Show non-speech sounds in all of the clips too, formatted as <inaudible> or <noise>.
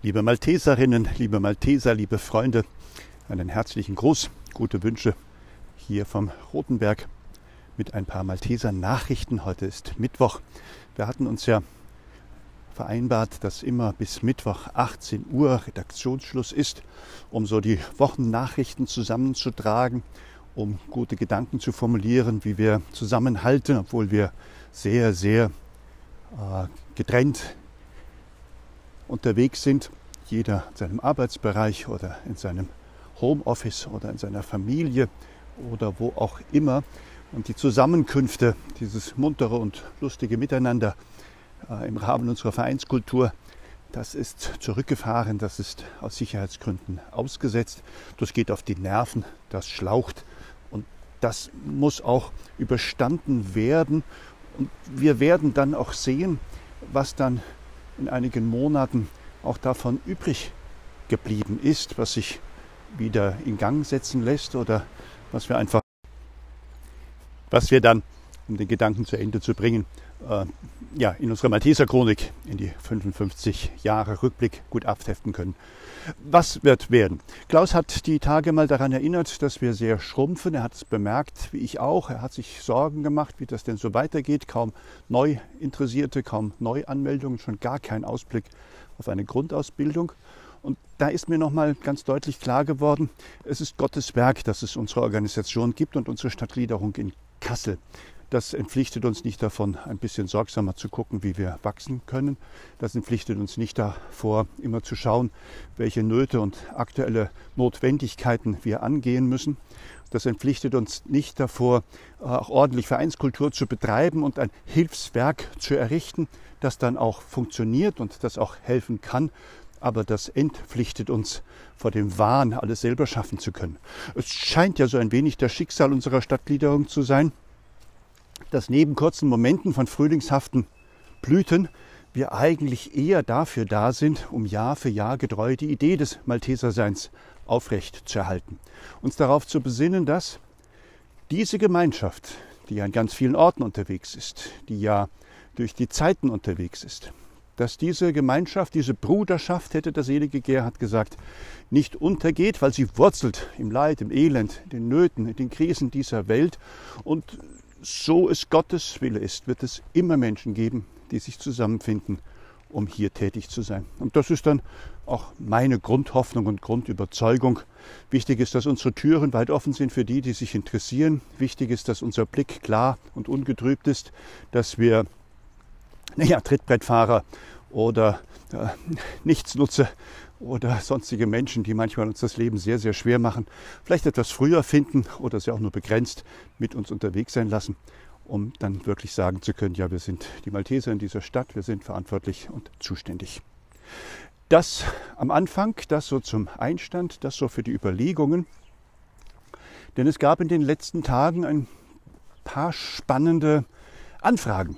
Liebe Malteserinnen, liebe Malteser, liebe Freunde, einen herzlichen Gruß, gute Wünsche hier vom Rotenberg mit ein paar Malteser Nachrichten. Heute ist Mittwoch. Wir hatten uns ja vereinbart, dass immer bis Mittwoch 18 Uhr Redaktionsschluss ist, um so die Wochennachrichten zusammenzutragen, um gute Gedanken zu formulieren, wie wir zusammenhalten, obwohl wir sehr, sehr äh, getrennt unterwegs sind, jeder in seinem Arbeitsbereich oder in seinem Homeoffice oder in seiner Familie oder wo auch immer. Und die Zusammenkünfte, dieses muntere und lustige Miteinander äh, im Rahmen unserer Vereinskultur, das ist zurückgefahren, das ist aus Sicherheitsgründen ausgesetzt. Das geht auf die Nerven, das schlaucht und das muss auch überstanden werden. Und wir werden dann auch sehen, was dann in einigen Monaten auch davon übrig geblieben ist, was sich wieder in Gang setzen lässt oder was wir einfach, was wir dann, um den Gedanken zu Ende zu bringen, äh, ja, in unserer Malteser Chronik in die 55 Jahre Rückblick gut abheften können. Was wird werden? Klaus hat die Tage mal daran erinnert, dass wir sehr schrumpfen. Er hat es bemerkt, wie ich auch. Er hat sich Sorgen gemacht, wie das denn so weitergeht. Kaum Neuinteressierte, kaum Neuanmeldungen, schon gar kein Ausblick auf eine Grundausbildung. Und da ist mir nochmal ganz deutlich klar geworden, es ist Gottes Werk, dass es unsere Organisation gibt und unsere Stadtgliederung in Kassel. Das entpflichtet uns nicht davon, ein bisschen sorgsamer zu gucken, wie wir wachsen können. Das entpflichtet uns nicht davor, immer zu schauen, welche Nöte und aktuelle Notwendigkeiten wir angehen müssen. Das entpflichtet uns nicht davor, auch ordentlich Vereinskultur zu betreiben und ein Hilfswerk zu errichten, das dann auch funktioniert und das auch helfen kann. Aber das entpflichtet uns vor dem Wahn, alles selber schaffen zu können. Es scheint ja so ein wenig das Schicksal unserer Stadtgliederung zu sein, dass neben kurzen Momenten von frühlingshaften Blüten wir eigentlich eher dafür da sind, um Jahr für Jahr getreu die Idee des Malteserseins aufrecht zu erhalten. Uns darauf zu besinnen, dass diese Gemeinschaft, die ja an ganz vielen Orten unterwegs ist, die ja durch die Zeiten unterwegs ist, dass diese Gemeinschaft, diese Bruderschaft, hätte der selige Gerhard gesagt, nicht untergeht, weil sie wurzelt im Leid, im Elend, den Nöten, den Krisen dieser Welt und so es Gottes Wille ist, wird es immer Menschen geben, die sich zusammenfinden, um hier tätig zu sein. Und das ist dann auch meine Grundhoffnung und Grundüberzeugung. Wichtig ist, dass unsere Türen weit offen sind für die, die sich interessieren. Wichtig ist, dass unser Blick klar und ungetrübt ist, dass wir naja, Trittbrettfahrer oder äh, Nichtsnutze oder sonstige Menschen, die manchmal uns das Leben sehr, sehr schwer machen, vielleicht etwas früher finden oder sie auch nur begrenzt mit uns unterwegs sein lassen, um dann wirklich sagen zu können, ja, wir sind die Malteser in dieser Stadt, wir sind verantwortlich und zuständig. Das am Anfang, das so zum Einstand, das so für die Überlegungen. Denn es gab in den letzten Tagen ein paar spannende Anfragen,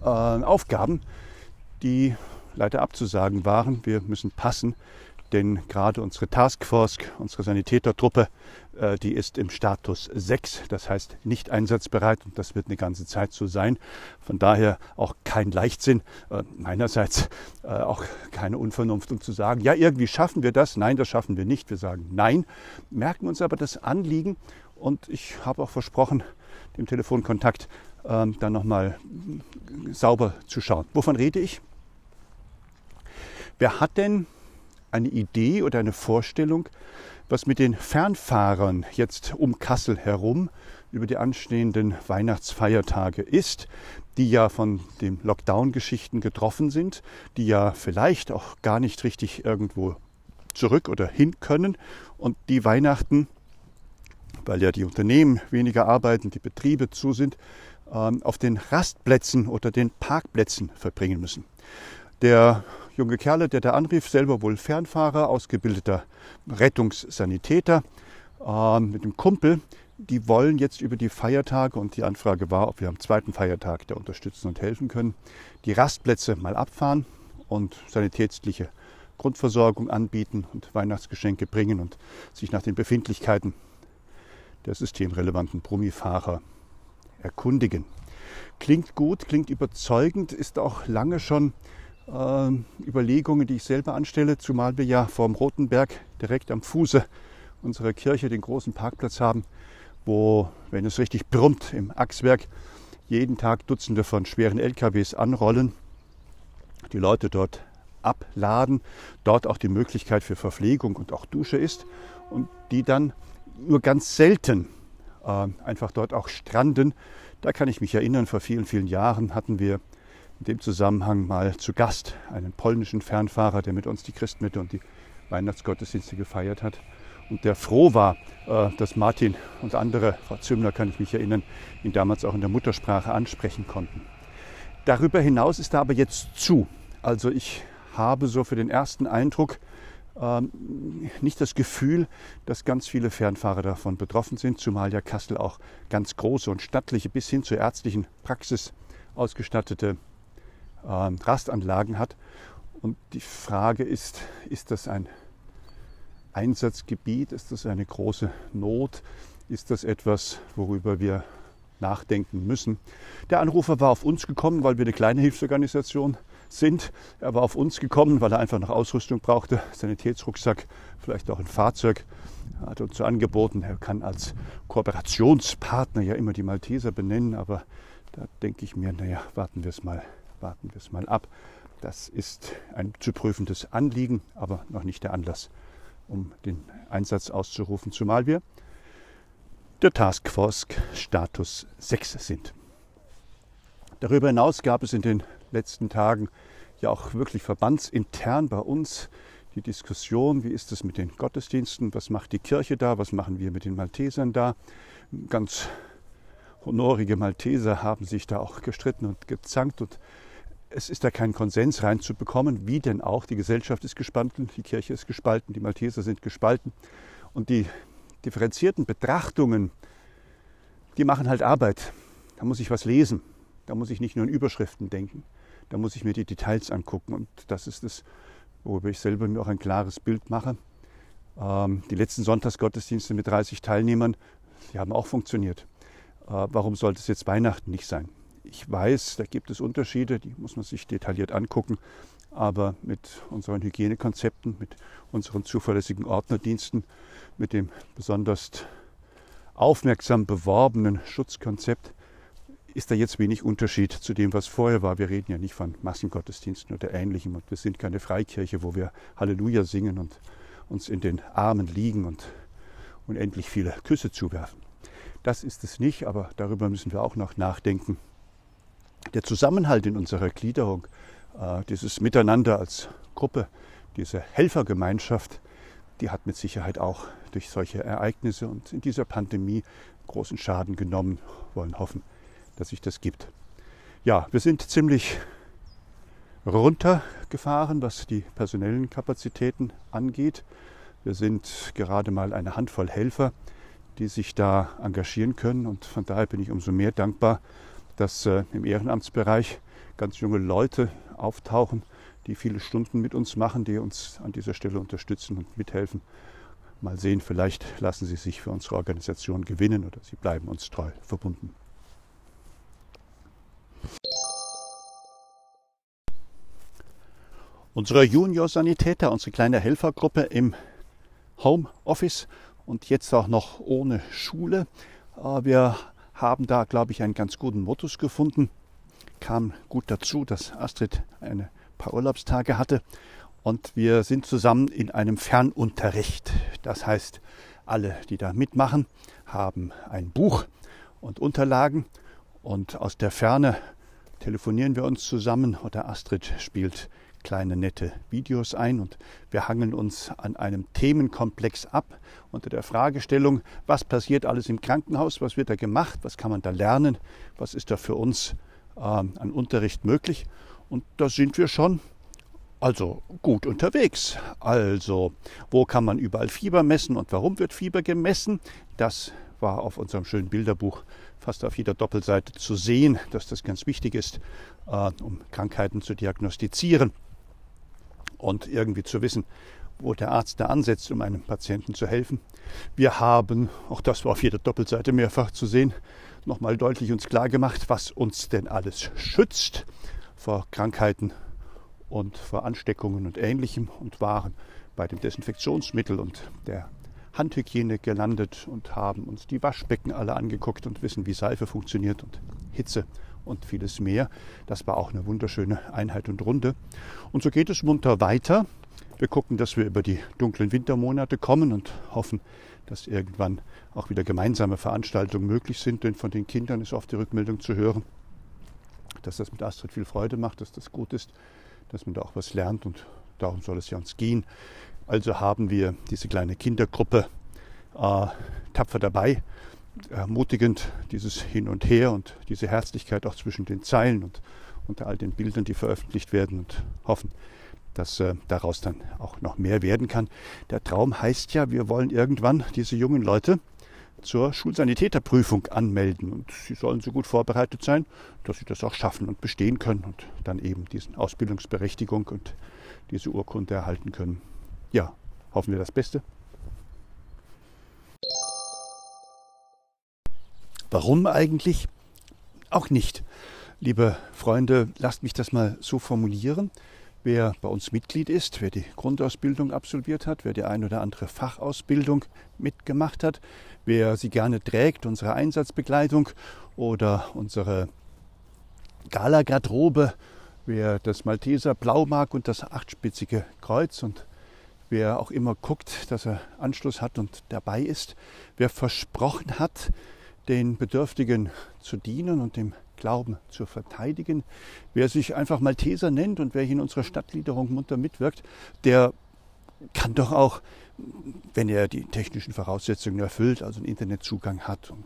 äh, Aufgaben, die leider abzusagen waren. Wir müssen passen, denn gerade unsere Taskforce, unsere Sanitätertruppe, äh, die ist im Status 6, das heißt nicht einsatzbereit und das wird eine ganze Zeit so sein. Von daher auch kein Leichtsinn, äh, meinerseits äh, auch keine Unvernunft, um zu sagen, ja, irgendwie schaffen wir das. Nein, das schaffen wir nicht. Wir sagen nein, merken uns aber das Anliegen und ich habe auch versprochen, dem Telefonkontakt ähm, dann nochmal sauber zu schauen. Wovon rede ich? Wer hat denn eine Idee oder eine Vorstellung, was mit den Fernfahrern jetzt um Kassel herum über die anstehenden Weihnachtsfeiertage ist, die ja von den Lockdown-Geschichten getroffen sind, die ja vielleicht auch gar nicht richtig irgendwo zurück oder hin können und die Weihnachten, weil ja die Unternehmen weniger arbeiten, die Betriebe zu sind, ähm, auf den Rastplätzen oder den Parkplätzen verbringen müssen. Der junge Kerle, der da anrief, selber wohl Fernfahrer, ausgebildeter Rettungssanitäter äh, mit dem Kumpel. Die wollen jetzt über die Feiertage, und die Anfrage war, ob wir am zweiten Feiertag da unterstützen und helfen können, die Rastplätze mal abfahren und sanitätsliche Grundversorgung anbieten und Weihnachtsgeschenke bringen und sich nach den Befindlichkeiten der systemrelevanten Brummifahrer erkundigen. Klingt gut, klingt überzeugend, ist auch lange schon Überlegungen, die ich selber anstelle, zumal wir ja vorm Rotenberg direkt am Fuße unserer Kirche den großen Parkplatz haben, wo, wenn es richtig brummt im Achswerk, jeden Tag Dutzende von schweren LKWs anrollen, die Leute dort abladen, dort auch die Möglichkeit für Verpflegung und auch Dusche ist und die dann nur ganz selten äh, einfach dort auch stranden. Da kann ich mich erinnern, vor vielen, vielen Jahren hatten wir in dem Zusammenhang mal zu Gast einen polnischen Fernfahrer, der mit uns die Christmitte und die Weihnachtsgottesdienste gefeiert hat und der froh war, äh, dass Martin und andere, Frau Zümmler kann ich mich erinnern, ihn damals auch in der Muttersprache ansprechen konnten. Darüber hinaus ist er aber jetzt zu. Also ich habe so für den ersten Eindruck ähm, nicht das Gefühl, dass ganz viele Fernfahrer davon betroffen sind, zumal ja Kassel auch ganz große und stattliche bis hin zur ärztlichen Praxis ausgestattete äh, Rastanlagen hat. Und die Frage ist, ist das ein Einsatzgebiet? Ist das eine große Not? Ist das etwas, worüber wir nachdenken müssen? Der Anrufer war auf uns gekommen, weil wir eine kleine Hilfsorganisation sind. Er war auf uns gekommen, weil er einfach noch Ausrüstung brauchte, Sanitätsrucksack, vielleicht auch ein Fahrzeug. Er hat uns so angeboten, er kann als Kooperationspartner ja immer die Malteser benennen, aber da denke ich mir, naja, warten wir es mal, warten wir es mal ab. Das ist ein zu prüfendes Anliegen, aber noch nicht der Anlass, um den Einsatz auszurufen, zumal wir der Taskforce Status 6 sind. Darüber hinaus gab es in den letzten Tagen ja auch wirklich verbandsintern bei uns die Diskussion, wie ist es mit den Gottesdiensten, was macht die Kirche da, was machen wir mit den Maltesern da. Ganz honorige Malteser haben sich da auch gestritten und gezankt und es ist da kein Konsens reinzubekommen, wie denn auch. Die Gesellschaft ist gespalten, die Kirche ist gespalten, die Malteser sind gespalten und die differenzierten Betrachtungen, die machen halt Arbeit. Da muss ich was lesen, da muss ich nicht nur in Überschriften denken. Da muss ich mir die Details angucken und das ist es, worüber ich selber mir auch ein klares Bild mache. Ähm, die letzten Sonntagsgottesdienste mit 30 Teilnehmern, die haben auch funktioniert. Äh, warum sollte es jetzt Weihnachten nicht sein? Ich weiß, da gibt es Unterschiede, die muss man sich detailliert angucken, aber mit unseren Hygienekonzepten, mit unseren zuverlässigen Ordnerdiensten, mit dem besonders aufmerksam beworbenen Schutzkonzept ist da jetzt wenig Unterschied zu dem, was vorher war. Wir reden ja nicht von Massengottesdiensten oder Ähnlichem und wir sind keine Freikirche, wo wir Halleluja singen und uns in den Armen liegen und unendlich viele Küsse zuwerfen. Das ist es nicht, aber darüber müssen wir auch noch nachdenken. Der Zusammenhalt in unserer Gliederung, äh, dieses Miteinander als Gruppe, diese Helfergemeinschaft, die hat mit Sicherheit auch durch solche Ereignisse und in dieser Pandemie großen Schaden genommen, wollen hoffen, dass sich das gibt. Ja, wir sind ziemlich runtergefahren, was die personellen Kapazitäten angeht. Wir sind gerade mal eine Handvoll Helfer, die sich da engagieren können. Und von daher bin ich umso mehr dankbar, dass äh, im Ehrenamtsbereich ganz junge Leute auftauchen, die viele Stunden mit uns machen, die uns an dieser Stelle unterstützen und mithelfen. Mal sehen, vielleicht lassen sie sich für unsere Organisation gewinnen oder sie bleiben uns treu verbunden. Unsere Junior-Sanitäter, unsere kleine Helfergruppe im Homeoffice und jetzt auch noch ohne Schule. Äh, wir haben da, glaube ich, einen ganz guten Modus gefunden. Kam gut dazu, dass Astrid ein paar Urlaubstage hatte und wir sind zusammen in einem Fernunterricht. Das heißt, alle, die da mitmachen, haben ein Buch und Unterlagen und aus der Ferne telefonieren wir uns zusammen oder Astrid spielt kleine nette Videos ein und wir hangeln uns an einem Themenkomplex ab unter der Fragestellung, was passiert alles im Krankenhaus, was wird da gemacht, was kann man da lernen, was ist da für uns äh, an Unterricht möglich. Und da sind wir schon also gut unterwegs. Also, wo kann man überall Fieber messen und warum wird Fieber gemessen? Das war auf unserem schönen Bilderbuch fast auf jeder Doppelseite zu sehen, dass das ganz wichtig ist, äh, um Krankheiten zu diagnostizieren und irgendwie zu wissen, wo der Arzt da ansetzt, um einem Patienten zu helfen. Wir haben, auch das war auf jeder Doppelseite mehrfach zu sehen, nochmal deutlich uns klar gemacht, was uns denn alles schützt vor Krankheiten und vor Ansteckungen und Ähnlichem und waren bei dem Desinfektionsmittel und der Handhygiene gelandet und haben uns die Waschbecken alle angeguckt und wissen, wie Seife funktioniert und Hitze und vieles mehr. Das war auch eine wunderschöne Einheit und Runde. Und so geht es munter weiter. Wir gucken, dass wir über die dunklen Wintermonate kommen und hoffen, dass irgendwann auch wieder gemeinsame Veranstaltungen möglich sind. Denn von den Kindern ist oft die Rückmeldung zu hören, dass das mit Astrid viel Freude macht, dass das gut ist, dass man da auch was lernt und darum soll es ja uns gehen. Also haben wir diese kleine Kindergruppe äh, tapfer dabei, ermutigend dieses Hin und Her und diese Herzlichkeit auch zwischen den Zeilen und unter all den Bildern, die veröffentlicht werden und hoffen, dass äh, daraus dann auch noch mehr werden kann. Der Traum heißt ja, wir wollen irgendwann diese jungen Leute zur Schulsanitäterprüfung anmelden und sie sollen so gut vorbereitet sein, dass sie das auch schaffen und bestehen können und dann eben diese Ausbildungsberechtigung und diese Urkunde erhalten können. Ja, hoffen wir das Beste. Warum eigentlich? Auch nicht. Liebe Freunde, lasst mich das mal so formulieren. Wer bei uns Mitglied ist, wer die Grundausbildung absolviert hat, wer die ein oder andere Fachausbildung mitgemacht hat, wer sie gerne trägt, unsere Einsatzbekleidung oder unsere Gala-Garderobe, wer das Malteser Blau mag und das achtspitzige Kreuz und wer auch immer guckt, dass er Anschluss hat und dabei ist, wer versprochen hat, den Bedürftigen zu dienen und dem Glauben zu verteidigen. Wer sich einfach Malteser nennt und wer in unserer Stadtgliederung munter mitwirkt, der kann doch auch, wenn er die technischen Voraussetzungen erfüllt, also einen Internetzugang hat und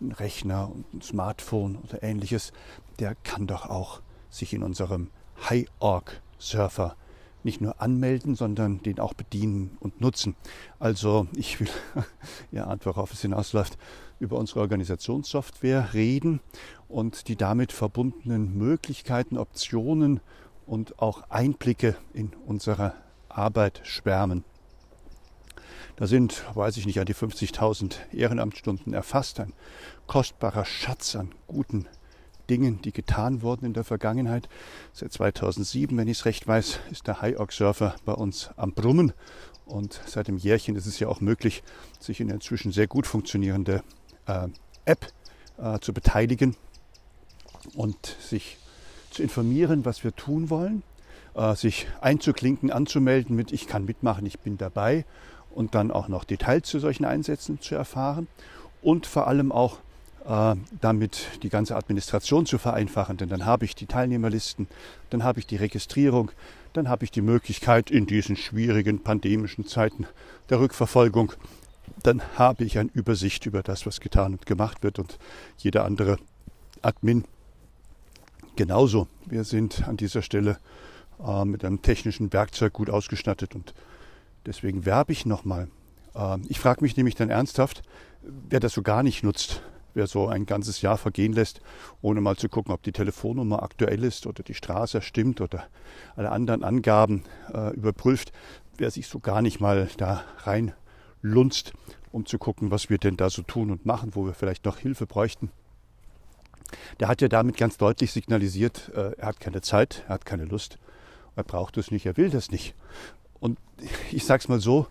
einen Rechner und ein Smartphone oder ähnliches, der kann doch auch sich in unserem High-Org-Surfer nicht nur anmelden, sondern den auch bedienen und nutzen. Also ich will, <laughs> ihr ahnt, worauf es hinausläuft, über unsere Organisationssoftware reden und die damit verbundenen Möglichkeiten, Optionen und auch Einblicke in unsere Arbeit schwärmen. Da sind, weiß ich nicht, an die 50.000 Ehrenamtsstunden erfasst, ein kostbarer Schatz an guten Dingen, die getan wurden in der Vergangenheit. Seit 2007, wenn ich es recht weiß, ist der High Surfer bei uns am Brummen. Und seit dem Jährchen ist es ja auch möglich, sich in der inzwischen sehr gut funktionierende äh, App äh, zu beteiligen und sich zu informieren, was wir tun wollen, äh, sich einzuklinken, anzumelden mit Ich kann mitmachen, ich bin dabei und dann auch noch Details zu solchen Einsätzen zu erfahren und vor allem auch äh, damit die ganze Administration zu vereinfachen. Denn dann habe ich die Teilnehmerlisten, dann habe ich die Registrierung, dann habe ich die Möglichkeit in diesen schwierigen pandemischen Zeiten der Rückverfolgung, dann habe ich eine Übersicht über das, was getan und gemacht wird und jeder andere Admin genauso. Wir sind an dieser Stelle äh, mit einem technischen Werkzeug gut ausgestattet und deswegen werbe ich nochmal. Äh, ich frage mich nämlich dann ernsthaft, wer das so gar nicht nutzt, wer so ein ganzes Jahr vergehen lässt, ohne mal zu gucken, ob die Telefonnummer aktuell ist oder die Straße stimmt oder alle anderen Angaben äh, überprüft, wer sich so gar nicht mal da rein lunzt, um zu gucken, was wir denn da so tun und machen, wo wir vielleicht noch Hilfe bräuchten. Der hat ja damit ganz deutlich signalisiert, äh, er hat keine Zeit, er hat keine Lust, er braucht es nicht, er will das nicht. Und ich sage es mal so,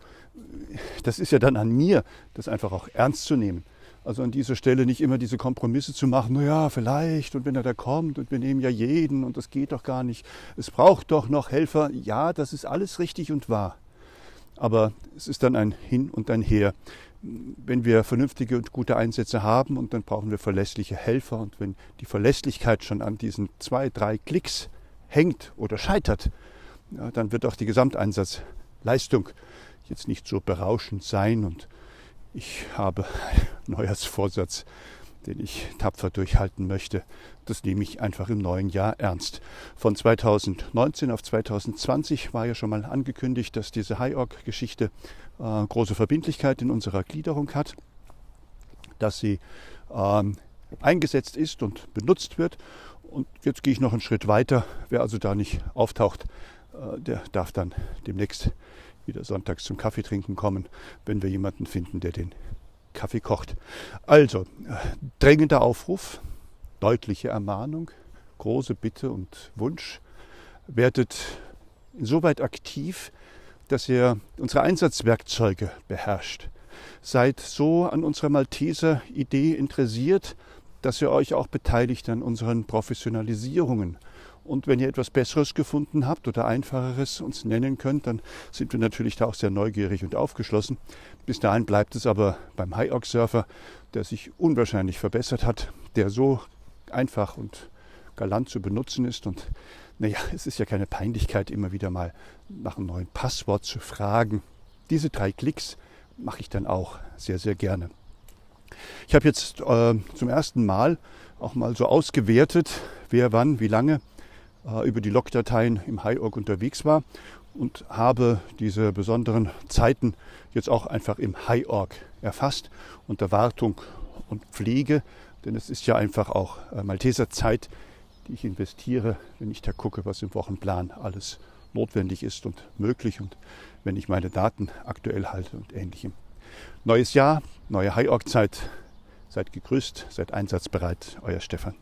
das ist ja dann an mir, das einfach auch ernst zu nehmen. Also an dieser Stelle nicht immer diese Kompromisse zu machen, naja, vielleicht und wenn er da kommt und wir nehmen ja jeden und das geht doch gar nicht. Es braucht doch noch Helfer. Ja, das ist alles richtig und wahr. Aber es ist dann ein Hin und ein Her. Wenn wir vernünftige und gute Einsätze haben und dann brauchen wir verlässliche Helfer. Und wenn die Verlässlichkeit schon an diesen zwei, drei Klicks hängt oder scheitert, ja, dann wird auch die Gesamteinsatzleistung jetzt nicht so berauschend sein. Und ich habe <laughs> einen Neujahrsvorsatz, den ich tapfer durchhalten möchte. Das nehme ich einfach im neuen Jahr ernst. Von 2019 auf 2020 war ja schon mal angekündigt, dass diese High-Org-Geschichte äh, große Verbindlichkeit in unserer Gliederung hat, dass sie ähm, eingesetzt ist und benutzt wird. Und jetzt gehe ich noch einen Schritt weiter. Wer also da nicht auftaucht, äh, der darf dann demnächst wieder sonntags zum Kaffee trinken kommen, wenn wir jemanden finden, der den Kaffee kocht. Also, drängender Aufruf, deutliche Ermahnung, große Bitte und Wunsch. Werdet insoweit aktiv, dass ihr unsere Einsatzwerkzeuge beherrscht. Seid so an unserer Malteser-Idee interessiert, dass ihr euch auch beteiligt an unseren Professionalisierungen. Und wenn ihr etwas Besseres gefunden habt oder Einfacheres uns nennen könnt, dann sind wir natürlich da auch sehr neugierig und aufgeschlossen. Bis dahin bleibt es aber beim High-Ox-Surfer, der sich unwahrscheinlich verbessert hat, der so einfach und galant zu benutzen ist. Und naja, es ist ja keine Peinlichkeit, immer wieder mal nach einem neuen Passwort zu fragen. Diese drei Klicks mache ich dann auch sehr, sehr gerne. Ich habe jetzt äh, zum ersten Mal auch mal so ausgewertet, wer wann, wie lange äh, über die Logdateien im HiOrg unterwegs war und habe diese besonderen Zeiten jetzt auch einfach im HiOrg erfasst unter Wartung und Pflege, denn es ist ja einfach auch äh, Malteser Zeit, die ich investiere, wenn ich da gucke, was im Wochenplan alles notwendig ist und möglich und wenn ich meine Daten aktuell halte und ähnlichem. Neues Jahr, neue HiOrg Zeit. Seid gegrüßt, seid einsatzbereit, euer Stefan.